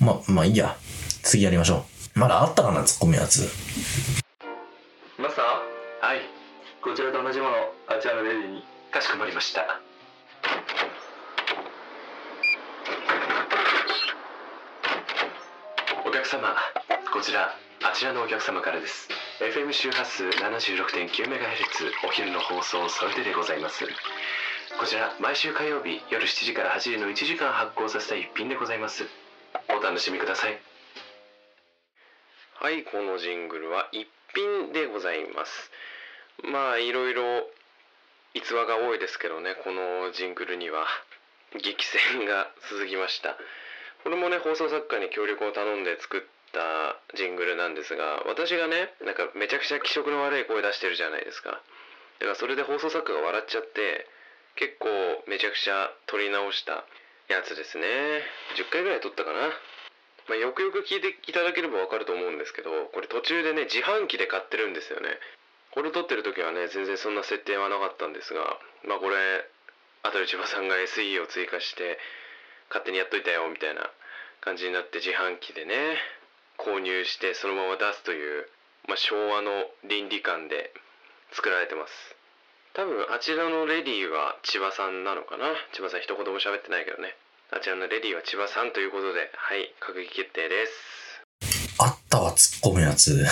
ま、まあいいや。次やりましょう。まだあったかな、突っ込むやつ。マスター？はいこちらと同じものあちらのレディにかしこまりましたお客様こちらあちらのお客様からです FM 周波数 76.9MHz お昼の放送それででございます。こちら毎週火曜日夜7時から8時の1時間発行させた一品でございます。お楽しみください。はいこのジングルは一品でございます。まあいろいろ逸話が多いですけどねこのジングルには激戦が続きました。これもね放送作家に協力を頼んで作ったジングルなんですが私がねなんかめちゃくちゃ気色の悪い声出してるじゃないですか。だからそれで放送作家が笑っちゃって結構めちゃくちゃ撮り直したやつですね。10回ぐらい撮ったかな。まあ、よくよく聞いていただければわかると思うんですけどこれ途中でね自販機で買ってるんですよね。これ撮ってる時はね全然そんな設定はなかったんですがまあこれ後で千葉さんが SE を追加して勝手にやっといたよみたいな感じになって自販機でね購入してそのまま出すという、まあ、昭和の倫理観で作られてます多分あちらのレディーは千葉さんなのかな？千葉さん一言も喋ってないけどねあちらのレディーは千葉さんということではい閣議決定ですあったわ、突っ込むやつ。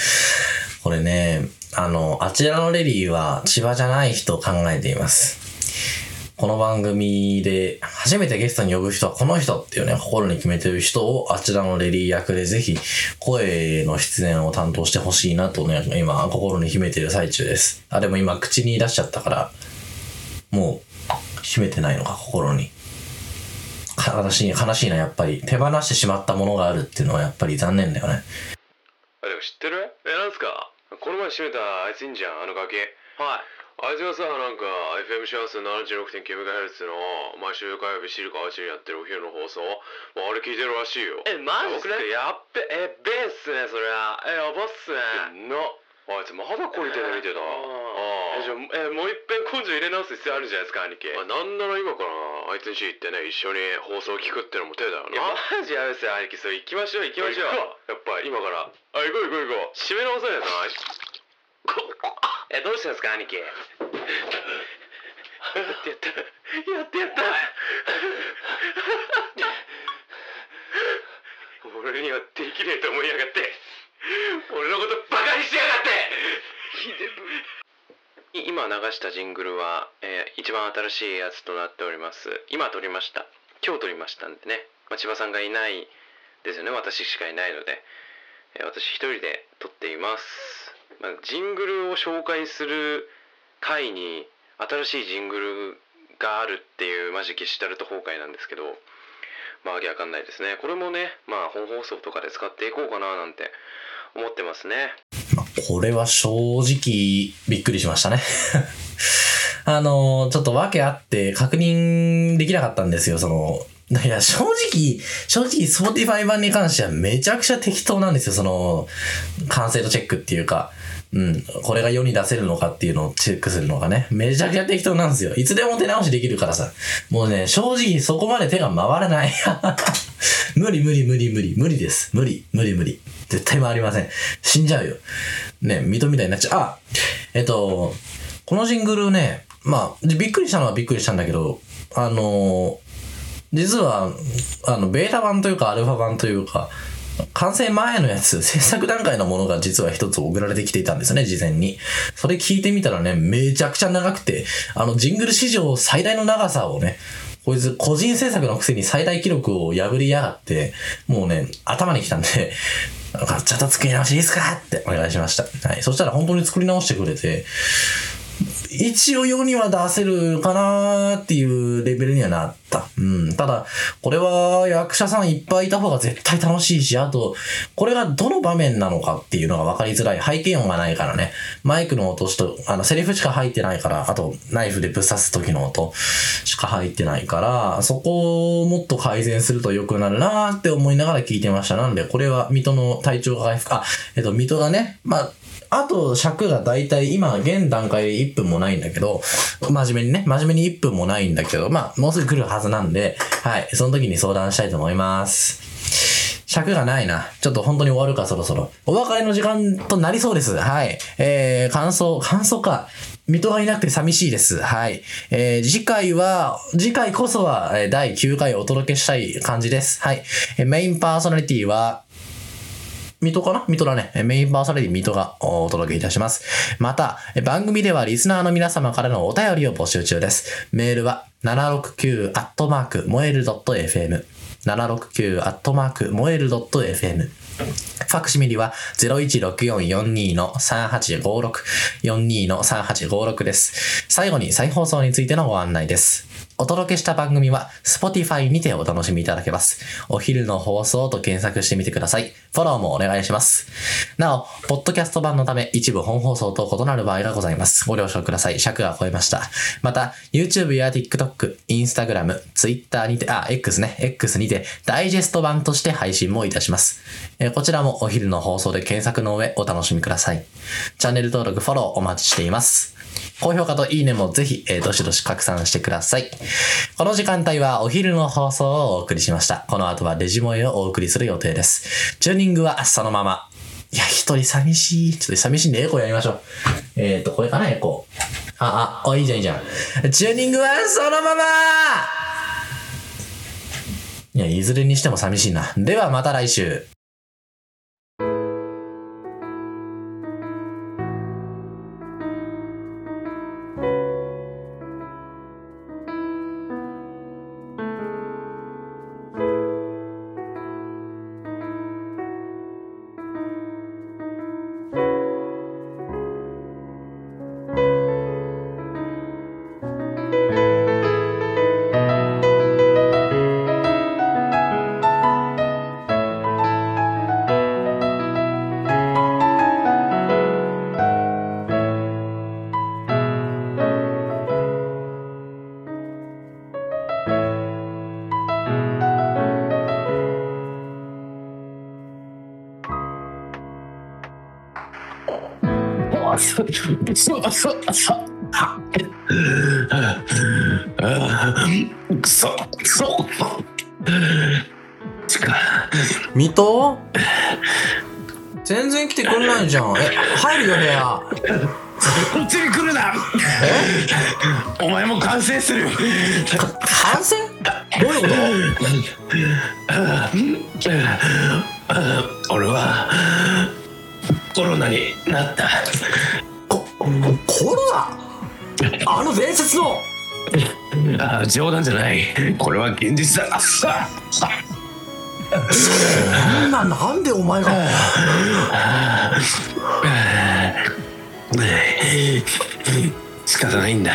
これね、あの、あちらのレディーは千葉じゃない人を考えています。この番組で初めてゲストに呼ぶ人はこの人っていうね、心に決めてる人をあちらのレディー役でぜひ声の出演を担当してほしいなとね、今心に秘めてる最中です。あ、でも今口に出しちゃったから、もう秘めてないのか、心に。悲しい、悲しいな、やっぱり。手放してしまったものがあるっていうのはやっぱり残念だよね。あでも知ってる？えなんすか？この前閉めたあいついんじゃんあの崖はいあいつがさなんか FM シャース 76.9MHz の毎週火曜日知るかあちりやってるお昼の放送まああれ聞いてるらしいよ。えマジっすか？やっべえべえっすねそりゃえやばっすね。なあいつまだこりてる見てた。ああじゃあえもう一遍根性入れ直す必要あるんじゃないですか兄貴？なんなら今からあいつんち行ってね一緒に放送聞くってのも手だよないやマジやべっすよ兄貴。それ行きましょう行きましょう。やっぱ今から。あ行こう行こう行こう。締め直さないとな えどうしたんですか兄貴？やってやった。やってやった。俺にはできねえと思いやがって。俺のことバカにしやがって。今流したジングルは、えー一番新しいやつとなっております。今撮りました。今日撮りましたんでね、まあ、千葉さんがいないですよね。私しかいないので、えー私一人で撮っています、まあ、ジングルを紹介する回に新しいジングルがあるっていうマジゲシュタルト崩壊なんですけどまあわけわかんないですねこれもねまあ本放送とかで使っていこうかななんて思ってますねこれは正直びっくりしましたね。あの、ちょっと訳あって確認できなかったんですよ、その、いや、正直、正直、Spotify 版に関してはめちゃくちゃ適当なんですよ、その、完成度チェックっていうか、うん、これが世に出せるのかっていうのをチェックするのがね、めちゃくちゃ適当なんですよ。いつでも手直しできるからさ。もうね、正直そこまで手が回らない。無理無理無理無理無理です。無理無理無理。絶対回りません。死んじゃうよ。ね、水戸みたいになっちゃう。あ、えっと、このジングルね、まあ、びっくりしたのはびっくりしたんだけど、あの、実は、あの、ベータ版というか、アルファ版というか、完成前のやつ、制作段階のものが実は一つ送られてきていたんですね、事前に。それ聞いてみたらね、めちゃくちゃ長くて、あの、ジングル史上最大の長さをね、こいつ個人制作のくせに最大記録を破りやがって、もうね、頭に来たんで、ちょっと作り直しいいですか？ってお願いしました。はい。そしたら本当に作り直してくれて、一応世には出せるかなーっていうレベルにはなった。うん。ただ、これは役者さんいっぱいいた方が絶対楽しいし、あと、これがどの場面なのかっていうのが分かりづらい。背景音がないからね。マイクの音しと、あの、セリフしか入ってないから、あと、ナイフでぶっ刺す時の音しか入ってないから、そこをもっと改善すると良くなるなって思いながら聞いてました。なんで、これは水戸の体調が回復、あ、えっと、水戸がね、まあ、あと尺がだいたい今現段階で1分もないんだけど、真面目にね、真面目に1分もないんだけど、まあもうすぐ来るはずなんで、はい、その時に相談したいと思います。尺がないな。ちょっと本当に終わるか、そろそろ。お別れの時間となりそうです。はい。えー、感想、感想か。水戸がいなくて寂しいです。はい。えー、次回は、次回こそは、え第9回お届けしたい感じです。はい。えメインパーソナリティは、水戸かな？水戸だね。メインパーソナリティ水戸がお届けいたします。また、番組ではリスナーの皆様からのお便りを募集中です。メールは、769アットマーク、燃える .fm。769アットマーク、燃える .fm。ファクシミリは016442の3856、42の3856です。最後に再放送についてのご案内です。お届けした番組は Spotify にてお楽しみいただけます。お昼の放送と検索してみてください。フォローもお願いします。なお、ポッドキャスト版のため一部本放送と異なる場合がございます。ご了承ください。尺が超えました。また、YouTube や TikTok、Instagram、Twitter にて、あ、X ね、X にてダイジェスト版として配信もいたします。えこちらもお昼の放送で検索の上お楽しみください。チャンネル登録、フォローお待ちしています。高評価といいねもぜひ、えーどしどし拡散してください。この時間帯はお昼の放送をお送りしました。この後はデジモエをお送りする予定です。チューニングはそのまま。いや、一人寂しい。ちょっと寂しいんでエコーやりましょう。えっ、ー、と、これかな、エコー。あ、あ、あ、いいじゃん、いいじゃん。チューニングはそのままいや、いずれにしても寂しいな。ではまた来週。くそくそちか水戸全然来てくんないじゃん。え、入るよ、部屋。こっちに来るな。お前も完成する。感染どういうこと？俺はコロナになったコロナ？あの伝説の。あ冗談じゃない。これは現実だ。そんななんでお前が。仕方ないんだ。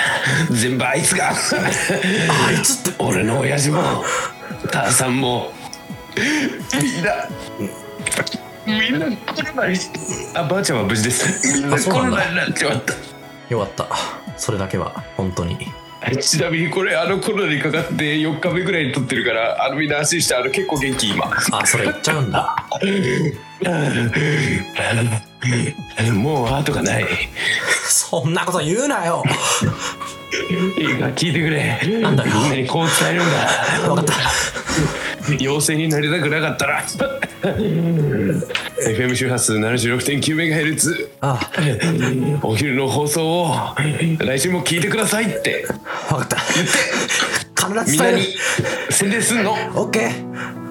全部あいつが。あいつって。俺の親父も母さんも。みん。なみんなコロナにあばあちゃんは無事です。みんなコロナになっちまった。よかった。それだけは本当に。ちなみにこれあのコロナにかかって4日目ぐらいに撮ってるからあのみんな安心してあの結構元気今。あそれ言っちゃうんだ。もう後がない。そんなこと言うなよ。いいか聞いてくれ。なんだよ。みんなにこう伝えるんだ。分かった陽性になりたくなかったら。FM 周波数 76.9MHz あ。お昼の放送を来週も聞いてくださいって。分かった。必ず伝える。みんなに宣伝すんの。オッケー